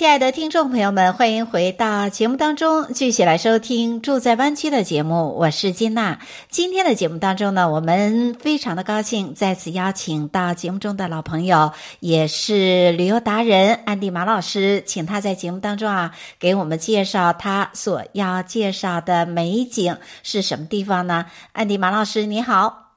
亲爱的听众朋友们，欢迎回到节目当中，继续来收听《住在湾区》的节目。我是金娜。今天的节目当中呢，我们非常的高兴再次邀请到节目中的老朋友，也是旅游达人安迪马老师，请他在节目当中啊，给我们介绍他所要介绍的美景是什么地方呢？安迪马老师，你好。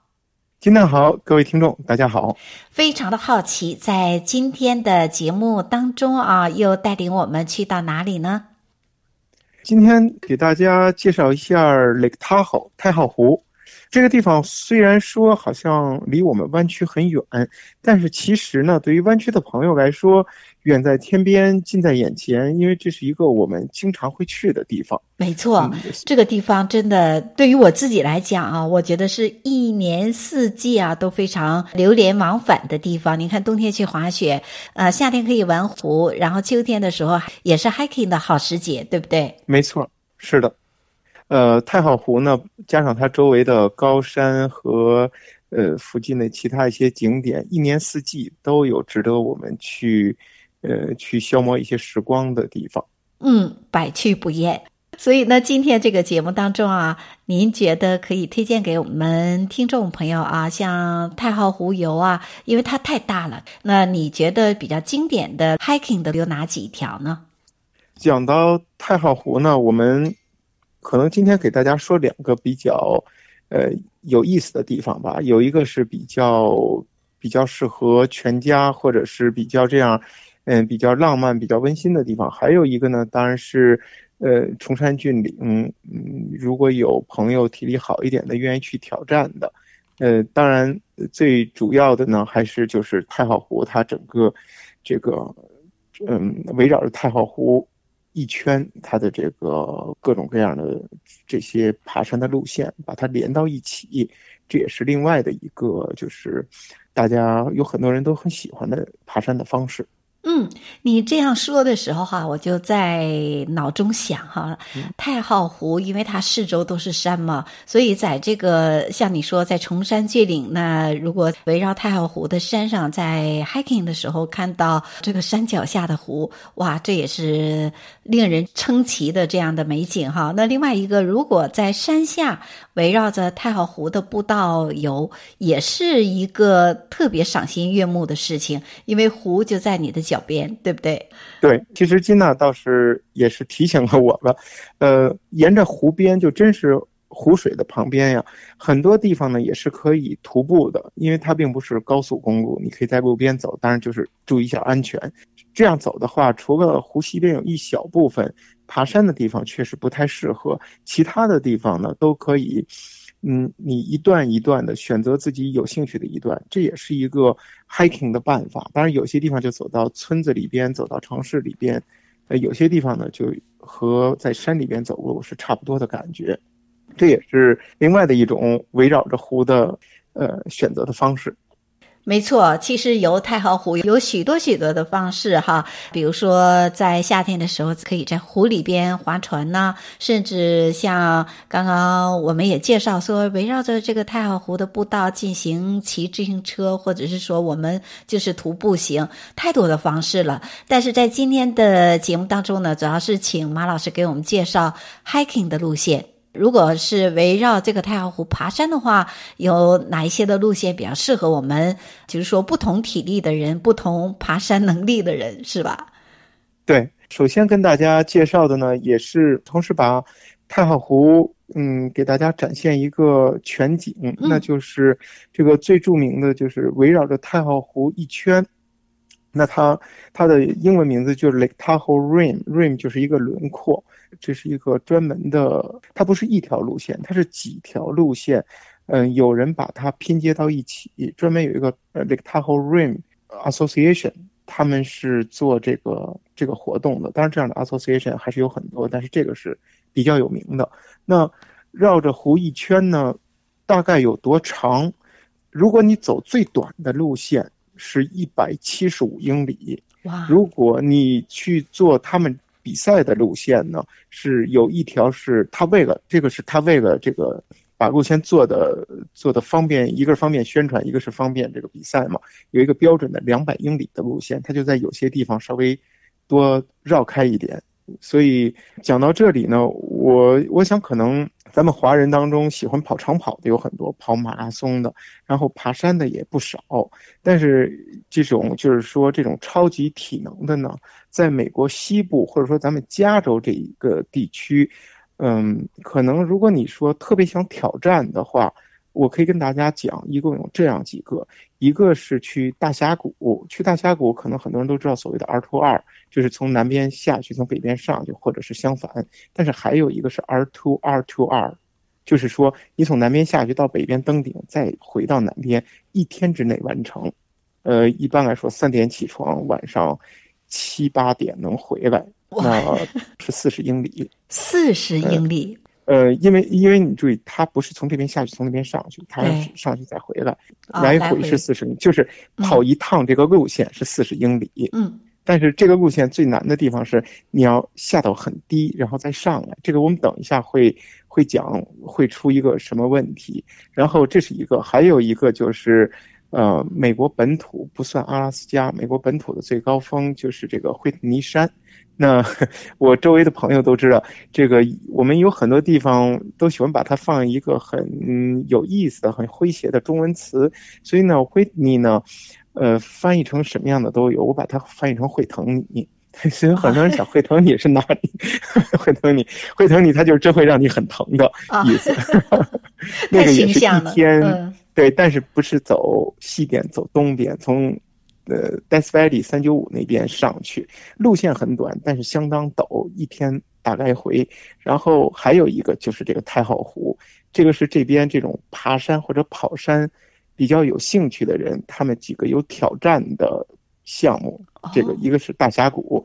金娜好，各位听众，大家好。非常的好奇，在今天的节目当中啊，又带领我们去到哪里呢？今天给大家介绍一下 Lake Tahoe 太浩湖。这个地方虽然说好像离我们湾区很远，但是其实呢，对于湾区的朋友来说，远在天边，近在眼前，因为这是一个我们经常会去的地方。没错，嗯，这个地方真的对于我自己来讲啊，我觉得是一年四季啊都非常流连往返的地方。你看，冬天去滑雪，呃，夏天可以玩湖，然后秋天的时候也是 hiking 的好时节，对不对？没错，是的。呃，太浩湖呢，加上它周围的高山和呃附近的其他一些景点，一年四季都有值得我们去呃去消磨一些时光的地方。嗯，百去不厌。所以呢，今天这个节目当中啊，您觉得可以推荐给我们听众朋友啊，像太浩湖游啊，因为它太大了。那你觉得比较经典的 hiking 的有哪几条呢？讲到太浩湖呢，我们。可能今天给大家说两个比较，呃，有意思的地方吧。有一个是比较比较适合全家，或者是比较这样，嗯，比较浪漫、比较温馨的地方。还有一个呢，当然是，呃，崇山峻岭。嗯，如果有朋友体力好一点的，愿意去挑战的，呃，当然最主要的呢，还是就是太浩湖，它整个这个，嗯，围绕着太浩湖。一圈它的这个各种各样的这些爬山的路线，把它连到一起，这也是另外的一个，就是大家有很多人都很喜欢的爬山的方式。嗯，你这样说的时候哈，我就在脑中想哈，太浩湖，因为它四周都是山嘛，所以在这个像你说在崇山峻岭，那如果围绕太浩湖的山上，在 hiking 的时候看到这个山脚下的湖，哇，这也是令人称奇的这样的美景哈。那另外一个，如果在山下围绕着太浩湖的步道游，也是一个特别赏心悦目的事情，因为湖就在你的脚脚边对不对？对，其实金娜倒是也是提醒了我了，呃，沿着湖边就真是湖水的旁边呀，很多地方呢也是可以徒步的，因为它并不是高速公路，你可以在路边走，当然就是注意一下安全。这样走的话，除了湖西边有一小部分爬山的地方确实不太适合，其他的地方呢都可以。嗯，你一段一段的选择自己有兴趣的一段，这也是一个 hiking 的办法。当然，有些地方就走到村子里边，走到城市里边，呃，有些地方呢就和在山里边走路是差不多的感觉。这也是另外的一种围绕着湖的呃选择的方式。没错，其实游太行湖有许多许多的方式哈，比如说在夏天的时候，可以在湖里边划船呐，甚至像刚刚我们也介绍说，围绕着这个太行湖的步道进行骑自行车，或者是说我们就是徒步行，太多的方式了。但是在今天的节目当中呢，主要是请马老师给我们介绍 hiking 的路线。如果是围绕这个太浩湖爬山的话，有哪一些的路线比较适合我们？就是说，不同体力的人，不同爬山能力的人，是吧？对，首先跟大家介绍的呢，也是同时把太浩湖，嗯，给大家展现一个全景，嗯，那就是这个最著名的就是围绕着太浩湖一圈。那它它的英文名字就是 Lake Tahoe Rim，Rim 就是一个轮廓。这是一个专门的，它不是一条路线，它是几条路线。嗯，有人把它拼接到一起，专门有一个呃 Lake Tahoe Rim Association，他们是做这个这个活动的。当然，这样的 Association 还是有很多，但是这个是比较有名的。那绕着湖一圈呢，大概有多长？如果你走最短的路线是一百七十五英里，哇！如果你去做他们比赛的路线呢，是有一条是他为了这个是他为了这个把路线做的做的方便，一个是方便宣传，一个是方便这个比赛嘛，有一个标准的两百英里的路线，他就在有些地方稍微多绕开一点。所以讲到这里呢，我我想可能咱们华人当中喜欢跑长跑的有很多，跑马拉松的，然后爬山的也不少。但是这种就是说这种超级体能的呢，在美国西部或者说咱们加州这一个地区，嗯，可能如果你说特别想挑战的话。我可以跟大家讲，一共有这样几个，一个是去大峡谷，去大峡谷可能很多人都知道所谓的 R to R，就是从南边下去，从北边上去，或者是相反。但是还有一个是 R to R to R，就是说你从南边下去到北边登顶，再回到南边，一天之内完成。呃，一般来说三点起床，晚上七八点能回来，那是四十英里。四十英里。呃，因为因为你注意，它不是从这边下去，从那边上去，它是上去再回来，来回是四十，就是跑一趟这个路线是四十英里。嗯，但是这个路线最难的地方是你要下到很低，然后再上来。这个我们等一下会会讲会出一个什么问题。然后这是一个，还有一个就是，呃，美国本土不算阿拉斯加，美国本土的最高峰就是这个惠特尼山。那我周围的朋友都知道，这个我们有很多地方都喜欢把它放一个很有意思的、很诙谐的中文词，所以呢，惠特尼呢，呃，翻译成什么样的都有，我把它翻译成会疼你。所以很多人想会疼你是哪里？会疼你，会疼你，它就是真会让你很疼的意思。那个也是一天，嗯、对，但是不是走西边，走东边，从。呃，Death Valley 三九五那边上去，路线很短，但是相当陡，一天大概回。然后还有一个就是这个太浩湖，这个是这边这种爬山或者跑山比较有兴趣的人，他们几个有挑战的项目。这个一个是大峡谷，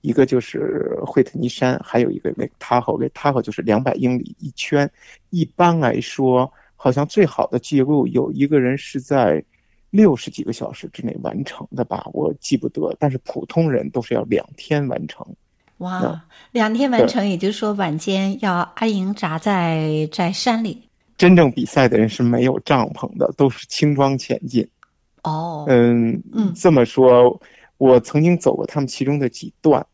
一个就是惠特尼山，还有一个那个 Tahoe，那 Tahoe 就是两百英里一圈。一般来说，好像最好的记录有一个人是在。六十几个小时之内完成的吧，我记不得。但是普通人都是要两天完成。哇，两天完成，也就是说晚间要安营扎在在山里。真正比赛的人是没有帐篷的，都是轻装前进。哦，嗯嗯，这么说，我曾经走过他们其中的几段，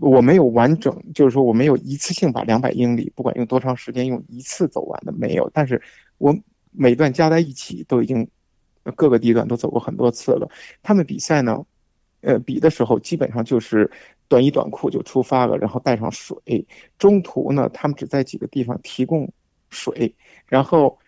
我没有完整，就是说我没有一次性把两百英里，不管用多长时间，用一次走完的没有。但是我每段加在一起都已经。各个地段都走过很多次了。他们比赛呢，呃，比的时候基本上就是短衣短裤就出发了，然后带上水。中途呢，他们只在几个地方提供水，然后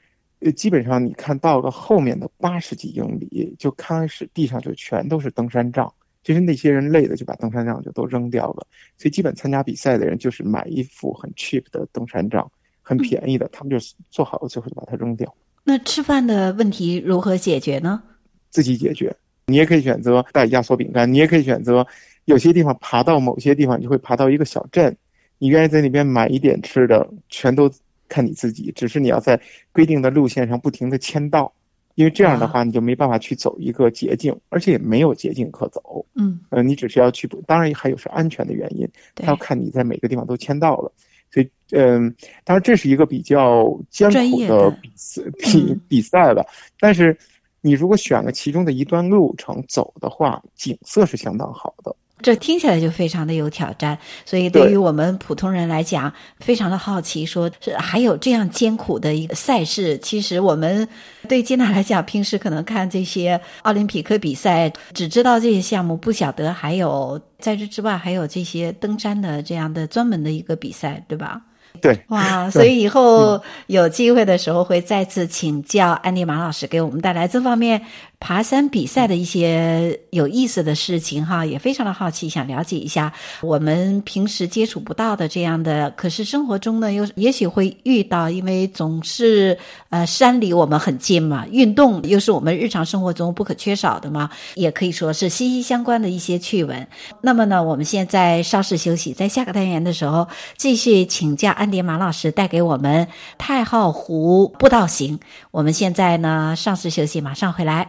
呃，基本上你看到了后面的八十几英里，就开始地上就全都是登山杖。就是那些人累的，就把登山杖就都扔掉了。所以基本参加比赛的人就是买一副很 cheap 的登山杖，很便宜的，他们就做好了，最后就把它扔掉。那吃饭的问题如何解决呢？自己解决。你也可以选择带压缩饼干，你也可以选择有些地方爬到某些地方，你会爬到一个小镇，你愿意在那边买一点吃的，全都看你自己。只是你要在规定的路线上不停地签到，因为这样的话你就没办法去走一个捷径，而且也没有捷径可走。嗯，呃，你只是要去，当然还有是安全的原因，他要看你在每个地方都签到了。所以，嗯，当然这是一个比较艰苦的比赛比比赛吧。但是，你如果选了其中的一段路程走的话，景色是相当好的。这听起来就非常的有挑战，所以对于我们普通人来讲，非常的好奇，说是还有这样艰苦的一个赛事。其实我们对金娜来讲，平时可能看这些奥林匹克比赛，只知道这些项目，不晓得还有在这之外还有这些登山的这样的专门的一个比赛，对吧？对，哇，所以以后有机会的时候会再次请教安迪马老师，给我们带来这方面爬山比赛的一些有意思的事情哈，也非常的好奇，想了解一下我们平时接触不到的这样的，可是生活中呢，又也许会遇到，因为总是呃山离我们很近嘛，运动又是我们日常生活中不可缺少的嘛，也可以说是息息相关的一些趣闻。那么呢，我们现在稍事休息，在下个单元的时候继续请教安迪马老师带给我们太浩湖步道行。我们现在呢，稍事休息，马上回来。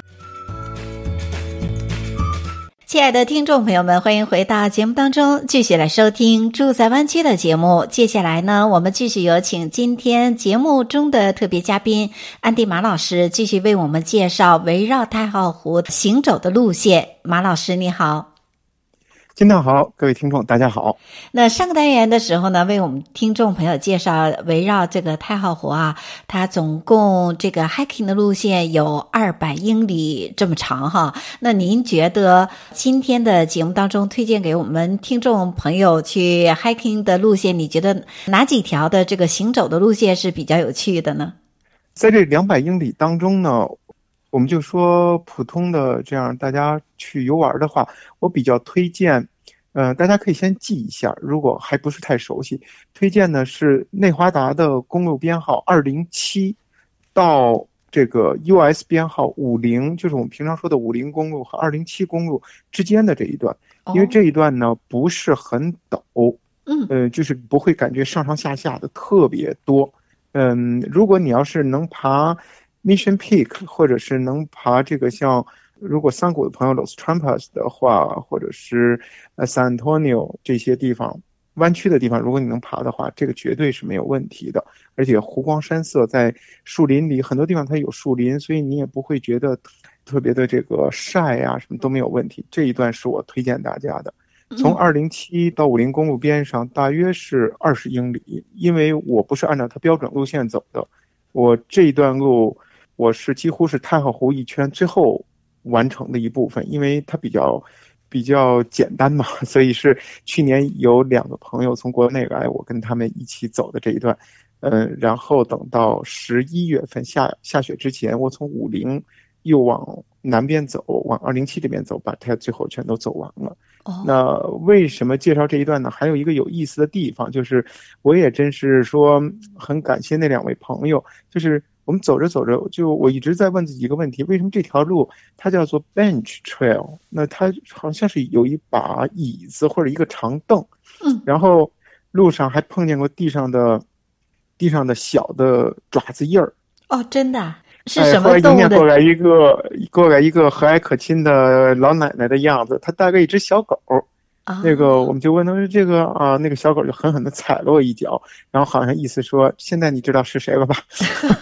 亲爱的听众朋友们，欢迎回到节目当中，继续来收听《住在湾区》的节目。接下来呢，我们继续有请今天节目中的特别嘉宾安迪马老师，继续为我们介绍围绕太浩湖行走的路线。马老师，你好。金道好，各位听众，大家好。那上个单元的时候呢，为我们听众朋友介绍围绕这个太浩湖啊，它总共这个 hiking 的路线有二百英里这么长哈。那您觉得今天的节目当中推荐给我们听众朋友去 hiking 的路线，你觉得哪几条的这个行走的路线是比较有趣的呢？在这两百英里当中呢，我们就说普通的这样，大家去游玩的话，我比较推荐，嗯、呃，大家可以先记一下，如果还不是太熟悉，推荐的是内华达的公路编号二零七到这个 US 编号五零，就是我们平常说的五零公路和二零七公路之间的这一段，因为这一段呢不是很陡，嗯，呃，就是不会感觉上上下下的特别多，嗯，如果你要是能爬。Mission Peak，或者是能爬这个像，如果三谷的朋友 Los Trampas 的话，或者是呃 San Antonio 这些地方弯曲的地方，如果你能爬的话，这个绝对是没有问题的。而且湖光山色，在树林里很多地方它有树林，所以你也不会觉得特别的这个晒啊，什么都没有问题。这一段是我推荐大家的，从二零七到五零公路边上大约是二十英里，因为我不是按照它标准路线走的，我这一段路。我是几乎是太浩湖一圈最后完成的一部分，因为它比较比较简单嘛，所以是去年有两个朋友从国内来，我跟他们一起走的这一段，嗯，然后等到十一月份下下雪之前，我从武陵又往南边走，往二零七这边走，把它最后全都走完了。Oh. 那为什么介绍这一段呢？还有一个有意思的地方，就是我也真是说很感谢那两位朋友，就是。我们走着走着，就我一直在问自己一个问题：为什么这条路它叫做 Bench Trail？那它好像是有一把椅子或者一个长凳，嗯，然后路上还碰见过地上的地上的小的爪子印儿。哦，真的？是什么动物的？迎面过来一个过来一个和蔼可亲的老奶奶的样子，它大概一只小狗。那个我们就问他说：“这个啊，那个小狗就狠狠地踩了我一脚，然后好像意思说，现在你知道是谁了吧？”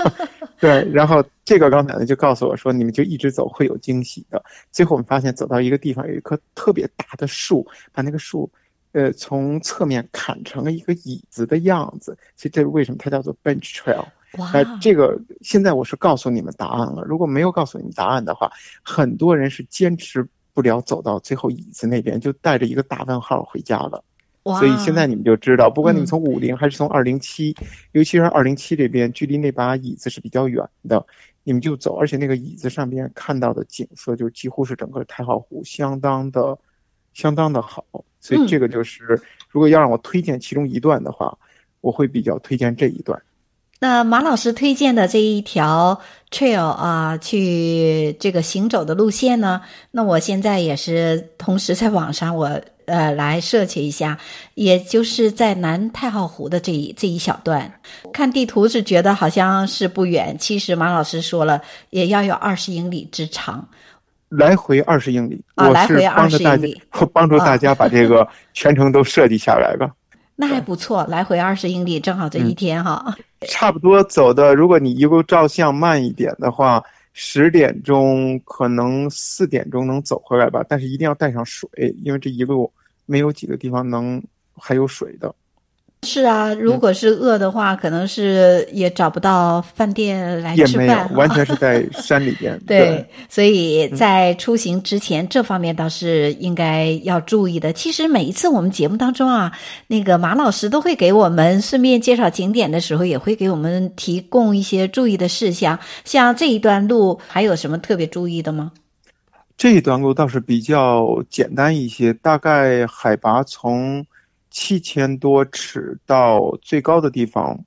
对，然后这个老奶奶就告诉我说：“你们就一直走，会有惊喜的。”最后我们发现走到一个地方，有一棵特别大的树，把那个树，呃，从侧面砍成了一个椅子的样子。所以这是为什么它叫做 Bench Trail？哇，呃，这个现在我是告诉你们答案了。如果没有告诉你们答案的话，很多人是坚持。不了，走到最后椅子那边，就带着一个大问号回家了。所以现在你们就知道，不管你们从五零还是从二零七，尤其是二零七这边，距离那把椅子是比较远的，你们就走。而且那个椅子上边看到的景色，就几乎是整个太浩湖，相当的，相当的好。所以这个就是，如果要让我推荐其中一段的话，我会比较推荐这一段。那马老师推荐的这一条 trail 啊，去这个行走的路线呢？那我现在也是同时在网上我呃来 search 一下，也就是在南太浩湖的这一这一小段，看地图是觉得好像是不远，其实马老师说了也要有二十英里之长，来回二十英里啊，来回二十英里，我帮助大家把这个全程都设计下来吧。那还不错，来回二十英里，正好这一天哈。差不多走的，如果你一路照相慢一点的话，十点钟可能四点钟能走回来吧，但是一定要带上水，因为这一路没有几个地方能还有水的。是啊，如果是饿的话，嗯、可能是也找不到饭店来吃饭。完全是在山里边。对，对，所以在出行之前，嗯，这方面倒是应该要注意的。其实每一次我们节目当中啊，那个马老师都会给我们顺便介绍景点的时候，也会给我们提供一些注意的事项。像这一段路，还有什么特别注意的吗？这一段路倒是比较简单一些，大概海拔从。七千多尺到最高的地方，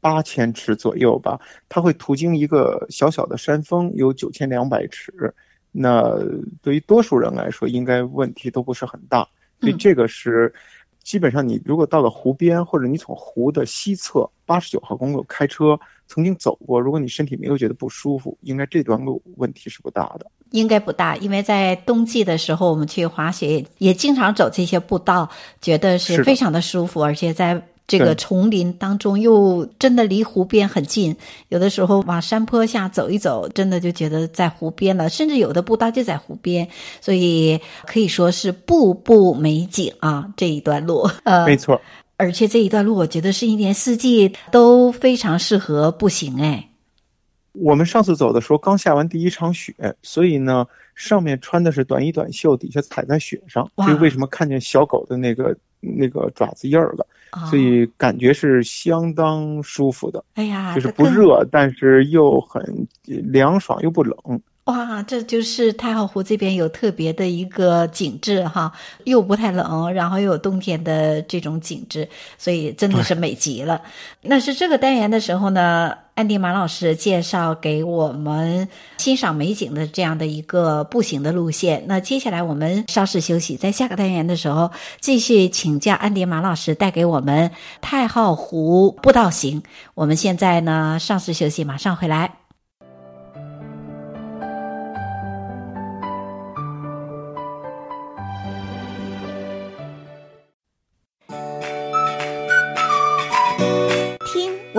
八千尺左右吧。它会途经一个小小的山峰，有九千两百尺。那对于多数人来说，应该问题都不是很大。所以这个是基本上，你如果到了湖边，或者你从湖的西侧八十九号公路开车曾经走过，如果你身体没有觉得不舒服，应该这段路问题是不大的。应该不大，因为在冬季的时候，我们去滑雪也经常走这些步道，觉得是非常的舒服，而且在这个丛林当中又真的离湖边很近。有的时候往山坡下走一走，真的就觉得在湖边了，甚至有的步道就在湖边，所以可以说是步步美景啊！这一段路，呃，没错，而且这一段路我觉得是一年四季都非常适合步行，哎。我们上次走的时候刚下完第一场雪，所以呢，上面穿的是短衣短袖，底下踩在雪上，所以为什么看见小狗的那个那个爪子印儿了？所以感觉是相当舒服的。哎呀，就是不热，但是又很凉爽又不冷。哇，这就是太浩湖这边有特别的一个景致哈，又不太冷，然后又有冬天的这种景致，所以真的是美极了。那是这个单元的时候呢，安迪马老师介绍给我们欣赏美景的这样的一个步行的路线。那接下来我们稍事休息，在下个单元的时候继续请教安迪马老师带给我们太浩湖步道行。我们现在呢稍事休息，马上回来。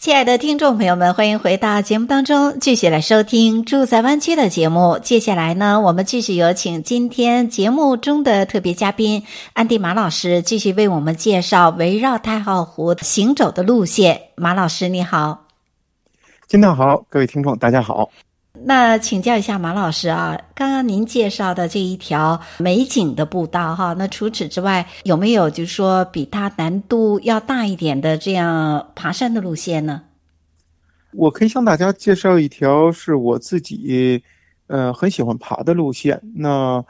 亲爱的听众朋友们，欢迎回到节目当中，继续来收听《住在湾区》的节目。接下来呢，我们继续有请今天节目中的特别嘉宾安迪马老师，继续为我们介绍围绕太浩湖行走的路线。马老师，你好。金娜好，各位听众，大家好。那请教一下马老师啊，刚刚您介绍的这一条美景的步道哈，那除此之外有没有就是说比它难度要大一点的这样爬山的路线呢？我可以向大家介绍一条是我自己呃很喜欢爬的路线。那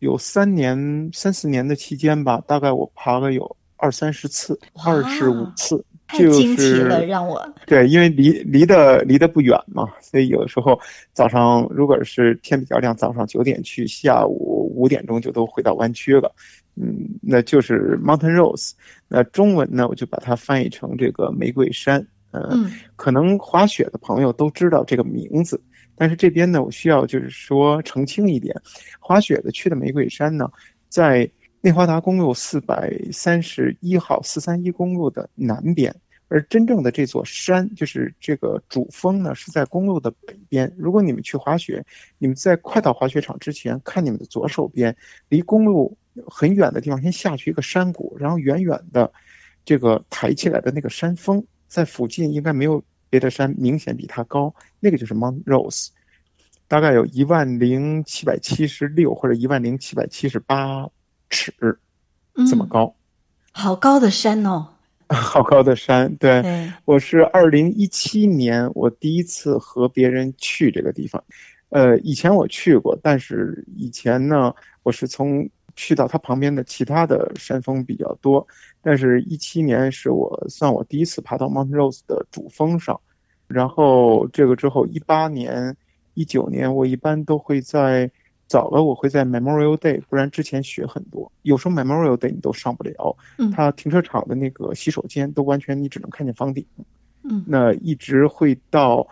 有三年三四年的期间吧，大概我爬了有二三十次，二十五次。太惊奇了，让我对，因为离离得离得不远嘛，所以有的时候早上如果是天比较亮，早上九点去，下午五点钟就都回到湾区了。嗯，那就是 Mountain Rose。那中文呢，我就把它翻译成这个玫瑰山。呃、嗯，可能滑雪的朋友都知道这个名字，但是这边呢，我需要就是说澄清一点，滑雪的去的玫瑰山呢，在。内华达公路四百三十一号四三一公路的南边，而真正的这座山就是这个主峰呢，是在公路的北边。如果你们去滑雪，你们在快到滑雪场之前，看你们的左手边，离公路很远的地方，先下去一个山谷，然后远远的这个抬起来的那个山峰，在附近应该没有别的山明显比它高，那个就是 Mount Rose，大概有一万零七百七十六或者一万零七百七十八。尺，这么高，嗯，好高的山哦！好高的山，对，对，我是二零一七年我第一次和别人去这个地方，呃，以前我去过，但是以前呢，我是从去到它旁边的其他的山峰比较多，但是一七年是我算我第一次爬到 Mount Rose 的主峰上，然后这个之后一八年、一九年我一般都会在。早了我会在 Memorial Day，不然之前雪很多，有时候 Memorial Day 你都上不了。嗯，它停车场的那个洗手间都完全你只能看见房顶。嗯，那一直会到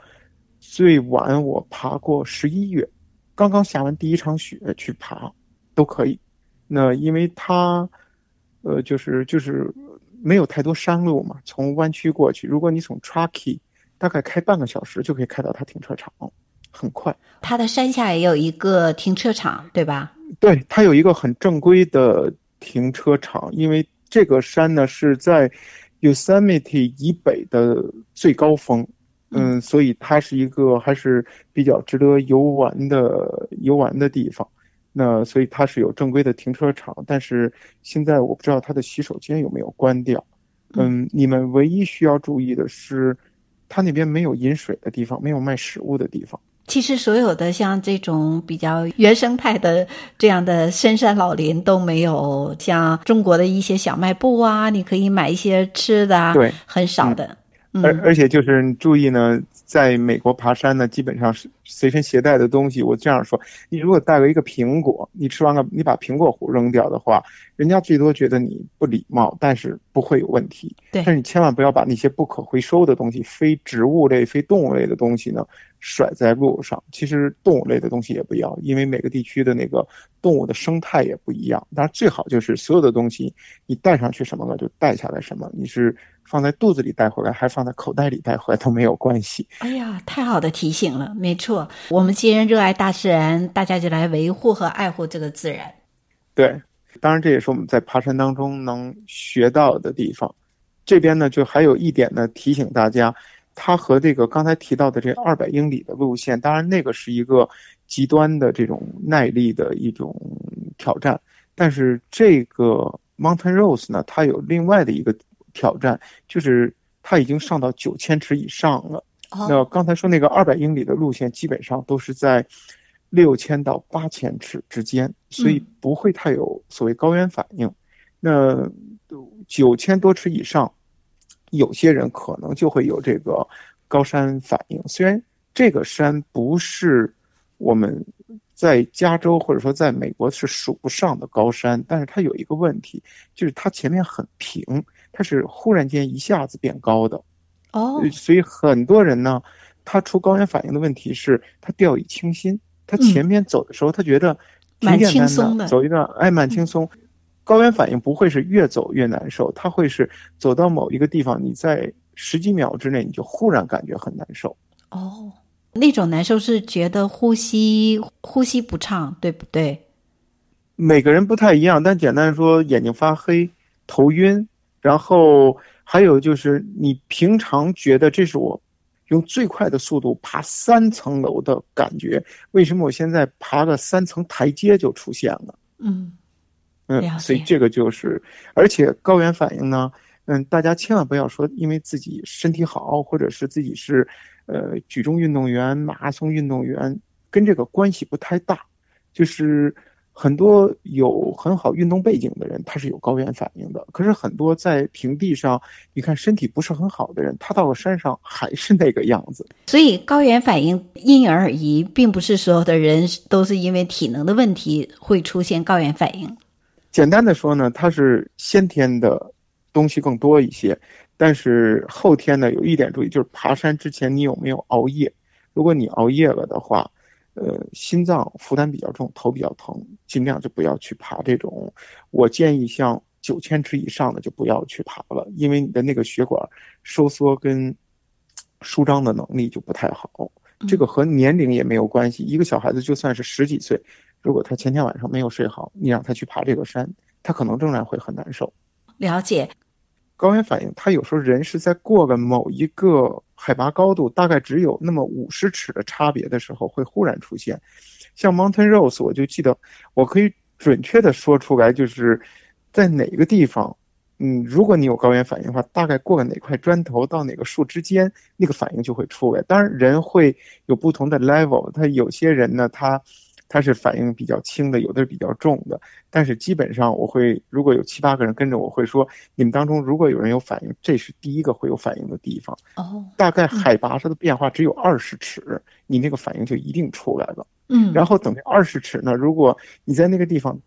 最晚我爬过十一月，刚刚下完第一场雪去爬，都可以。那因为它，呃，就是就是没有太多山路嘛，从弯曲过去。如果你从 Truckee 大概开半个小时就可以开到它停车场，很快。它的山下也有一个停车场，对吧？对，它有一个很正规的停车场，因为这个山呢是在 Yosemite 以北的最高峰，嗯，所以它是一个还是比较值得游玩的游玩的地方。那所以它是有正规的停车场，但是现在我不知道它的洗手间有没有关掉。嗯，你们唯一需要注意的是，它那边没有饮水的地方，没有卖食物的地方。其实所有的像这种比较原生态的这样的深山老林都没有像中国的一些小卖部啊，你可以买一些吃的啊，对，很少的。嗯，而而且就是注意呢。在美国爬山呢，基本上是随身携带的东西。我这样说，你如果带了一个苹果，你吃完了，你把苹果核扔掉的话，人家最多觉得你不礼貌，但是不会有问题。对，但是你千万不要把那些不可回收的东西，非植物类、非动物类的东西呢，甩在路上。其实动物类的东西也不要，因为每个地区的那个动物的生态也不一样。当然，最好就是所有的东西你带上去什么了就带下来什么。你是。放在肚子里带回来，还放在口袋里带回来都没有关系。哎呀，太好的提醒了，没错。我们既然热爱大自然，大家就来维护和爱护这个自然。对，当然这也是我们在爬山当中能学到的地方。这边呢，就还有一点呢，提醒大家，它和这个刚才提到的这二百英里的路线，当然那个是一个极端的这种耐力的一种挑战，但是这个 Mountain Rose 呢，它有另外的一个。挑战就是它已经上到九千尺以上了。那刚才说那个二百英里的路线，基本上都是在六千到八千尺之间，所以不会太有所谓高原反应。那九千多尺以上，有些人可能就会有这个高山反应。虽然这个山不是我们在加州或者说在美国是数不上的高山，但是它有一个问题，就是它前面很平。它是忽然间一下子变高的，哦，所以很多人呢，他出高原反应的问题是他掉以轻心。他前面走的时候，他觉得挺简单的，走一段哎蛮轻松。高原反应不会是越走越难受，它会是走到某一个地方，你在十几秒之内你就忽然感觉很难受。哦，那种难受是觉得呼吸呼吸不畅，对不对？每个人不太一样，但简单说，眼睛发黑、头晕。然后还有就是，你平常觉得这是我用最快的速度爬三层楼的感觉，为什么我现在爬个三层台阶就出现了？嗯嗯，所以这个就是，而且高原反应呢，嗯，大家千万不要说因为自己身体好，或者是自己是呃举重运动员、马拉松运动员，跟这个关系不太大，就是。很多有很好运动背景的人，他是有高原反应的。可是很多在平地上，你看身体不是很好的人，他到了山上还是那个样子。所以高原反应因人而异，并不是所有的人都是因为体能的问题会出现高原反应。简单的说呢，它是先天的东西更多一些，但是后天呢，有一点注意，就是爬山之前你有没有熬夜？如果你熬夜了的话。呃，心脏负担比较重，头比较疼，尽量就不要去爬这种。我建议像九千尺以上的就不要去爬了，因为你的那个血管收缩跟舒张的能力就不太好。这个和年龄也没有关系。一个小孩子就算是十几岁，如果他前天晚上没有睡好，你让他去爬这个山，他可能仍然会很难受。了解。高原反应，他有时候人是在过了某一个海拔高度，大概只有那么五十尺的差别的时候，会忽然出现。像 Mountain Rose，我就记得，我可以准确的说出来，就是在哪个地方，嗯，如果你有高原反应的话，大概过了哪块砖头到哪个树之间，那个反应就会出来。当然，人会有不同的 level，他有些人呢，他。它是反应比较轻的，有的是比较重的，但是基本上我会，如果有七八个人跟着我，会说你们当中如果有人有反应，这是第一个会有反应的地方。哦，大概海拔上的变化只有二十尺，嗯，你那个反应就一定出来了。嗯，然后等这二十尺呢，如果你在那个地方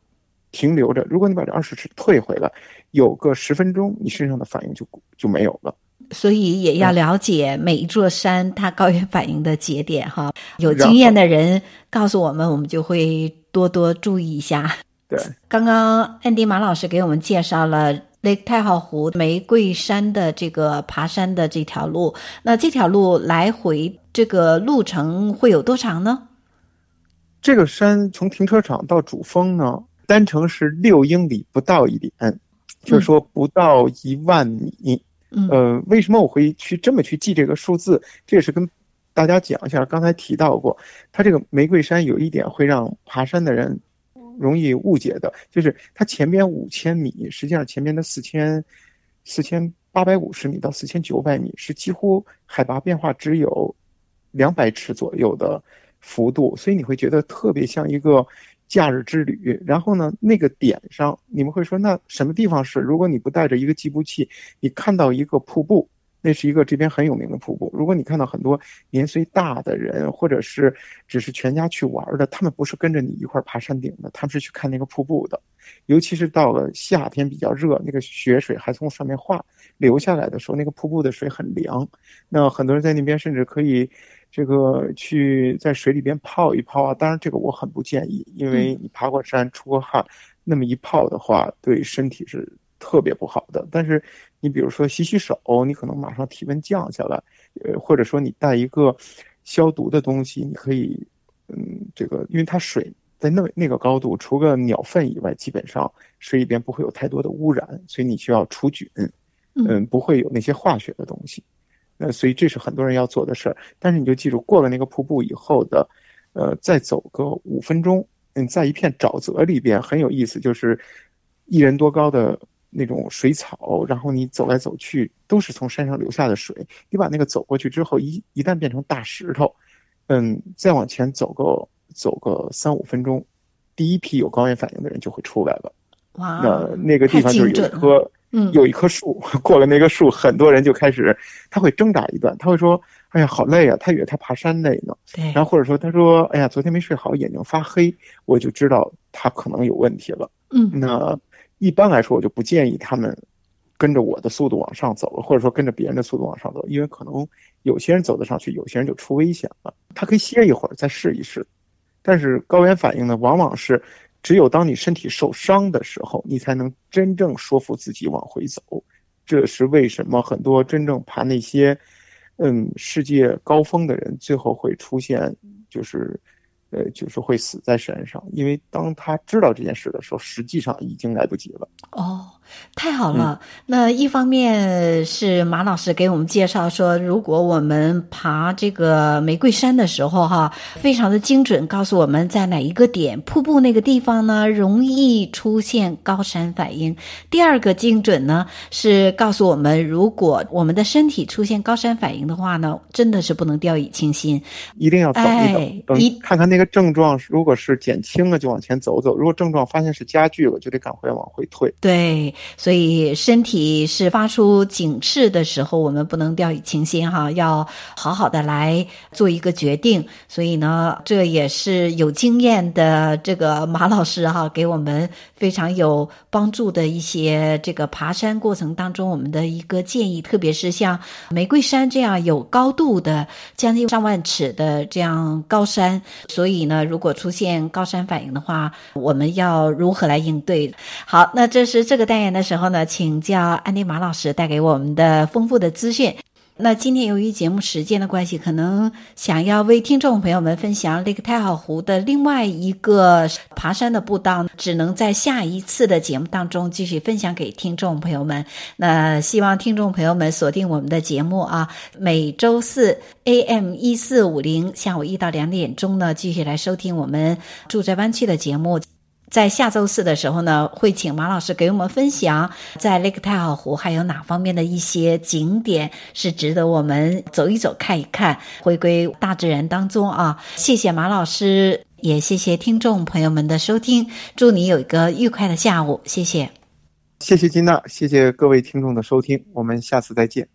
停留着，如果你把这二十尺退回来，有个十分钟，你身上的反应就就没有了。所以也要了解每一座山它高原反应的节点哈。有经验的人告诉我们，我们就会多多注意一下。对，刚刚安迪马老师给我们介绍了 Lake 太浩湖玫瑰山的这个爬山的这条路，那这条路来回这个路程会有多长呢？这个山从停车场到主峰呢，单程是六英里不到一点，嗯、就是说不到一万米。嗯，呃，为什么我会去这么去记这个数字？这也是跟大家讲一下，刚才提到过，它这个玫瑰山有一点会让爬山的人。容易误解的就是它前边五千米，实际上前边的四千四千八百五十米到四千九百米是几乎海拔变化只有两百尺左右的幅度，所以你会觉得特别像一个假日之旅。然后呢，那个点上你们会说，那什么地方是？如果你不带着一个计步器，你看到一个瀑布。那是一个这边很有名的瀑布。如果你看到很多年岁大的人，或者是只是全家去玩的，他们不是跟着你一块爬山顶的，他们是去看那个瀑布的。尤其是到了夏天比较热，那个雪水还从上面化流下来的时候，那个瀑布的水很凉。那很多人在那边甚至可以这个去在水里边泡一泡啊。当然，这个我很不建议，因为你爬过山、出过汗，那么一泡的话，对身体是特别不好的。但是。你比如说洗洗手，你可能马上体温降下来，呃，或者说你带一个消毒的东西，你可以，嗯，这个因为它水在那那个高度，除个鸟粪以外，基本上水里边不会有太多的污染，所以你需要除菌，嗯，不会有那些化学的东西，那所以这是很多人要做的事儿。但是你就记住，过了那个瀑布以后的，呃，再走个五分钟，嗯，在一片沼泽里边很有意思，就是一人多高的。那种水草，然后你走来走去都是从山上流下的水。你把那个走过去之后，一一旦变成大石头，嗯，再往前走个走个三五分钟，第一批有高原反应的人就会出来了。哇，那那个地方就是有一棵，嗯，有一棵树，过了那个树，很多人就开始，他会挣扎一段，他会说：“哎呀，好累啊！”他以为他爬山累呢。对。然后或者说他说：“哎呀，昨天没睡好，眼睛发黑。”我就知道他可能有问题了。嗯，那。一般来说，我就不建议他们跟着我的速度往上走了，或者说跟着别人的速度往上走，因为可能有些人走得上去，有些人就出危险了。他可以歇一会儿再试一试，但是高原反应呢，往往是只有当你身体受伤的时候，你才能真正说服自己往回走。这是为什么很多真正爬那些嗯世界高峰的人，最后会出现就是。呃，就是会死在山上，因为当他知道这件事的时候，实际上已经来不及了。哦。太好了，嗯，那一方面是马老师给我们介绍说，如果我们爬这个玫瑰山的时候，哈，非常的精准，告诉我们在哪一个点瀑布那个地方呢，容易出现高山反应。第二个精准呢，是告诉我们，如果我们的身体出现高山反应的话呢，真的是不能掉以轻心，一定要等一等，哎，等看看那个症状，如果是减轻了就往前走走，如果症状发现是加剧了，就得赶快往回退。对。所以身体是发出警示的时候，我们不能掉以轻心哈，要好好的来做一个决定。所以呢，这也是有经验的这个马老师哈，给我们非常有帮助的一些这个爬山过程当中我们的一个建议。特别是像玫瑰山这样有高度的将近上万尺的这样高山，所以呢，如果出现高山反应的话，我们要如何来应对？好，那这是这个单元。的时候呢，请教安迪马老师带给我们的丰富的资讯。那今天由于节目时间的关系，可能想要为听众朋友们分享 Lake 太浩湖的另外一个爬山的步道，只能在下一次的节目当中继续分享给听众朋友们。那希望听众朋友们锁定我们的节目啊，每周四 AM 一四五零下午一到两点钟呢，继续来收听我们住在湾区的节目。在下周四的时候呢，会请马老师给我们分享，在 Lake 太浩湖还有哪方面的一些景点是值得我们走一走、看一看，回归大自然当中啊！谢谢马老师，也谢谢听众朋友们的收听，祝你有一个愉快的下午，谢谢。谢谢金娜，谢谢各位听众的收听，我们下次再见。